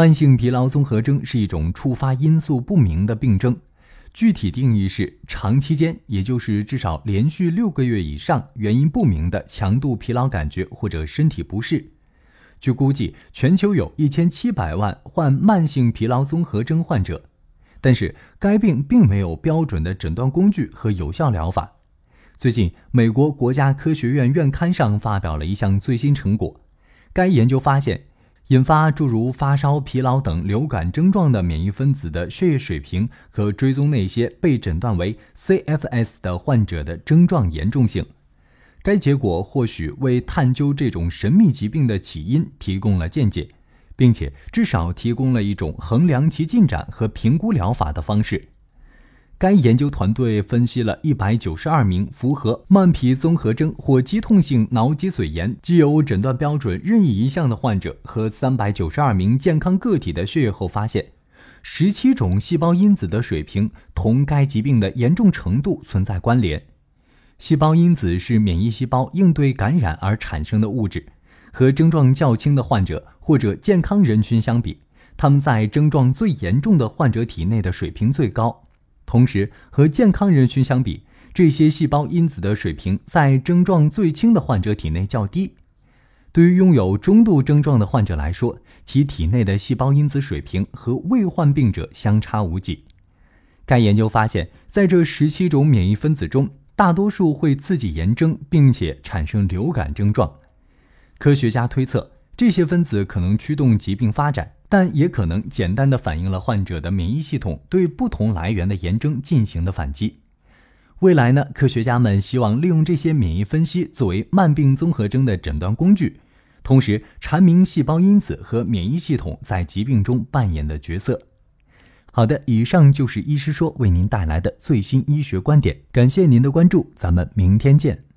慢性疲劳综合征是一种触发因素不明的病症，具体定义是长期间，也就是至少连续六个月以上，原因不明的强度疲劳感觉或者身体不适。据估计，全球有一千七百万患慢性疲劳综合征患者，但是该病并没有标准的诊断工具和有效疗法。最近，美国国家科学院院刊上发表了一项最新成果，该研究发现，引发诸如发烧、疲劳等流感症状的免疫分子的血液水平和追踪那些被诊断为 CFS 的患者的症状严重性。该结果或许为探究这种神秘疾病的起因提供了见解，并且至少提供了一种衡量其进展和评估疗法的方式。该研究团队分析了192名符合慢皮综合征或肌痛性脑脊髓炎既有诊断标准任意一项的患者和392名健康个体的血液后发现，17种细胞因子的水平同该疾病的严重程度存在关联。细胞因子是免疫细胞应对感染而产生的物质，和症状较轻的患者或者健康人群相比，他们在症状最严重的患者体内的水平最高。同时，和健康人群相比，这些细胞因子的水平在症状最轻的患者体内较低。对于拥有中度症状的患者来说，其体内的细胞因子水平和未患病者相差无几。该研究发现，在这十七种免疫分子中，大多数会刺激炎症，并且产生流感症状。科学家推测，这些分子可能驱动疾病发展，但也可能简单的反映了患者的免疫系统对不同来源的炎症进行的反击。未来呢？科学家们希望利用这些免疫分析作为慢病综合征的诊断工具，同时阐明细胞因子和免疫系统在疾病中扮演的角色。好的，以上就是医师说为您带来的最新医学观点，感谢您的关注，咱们明天见。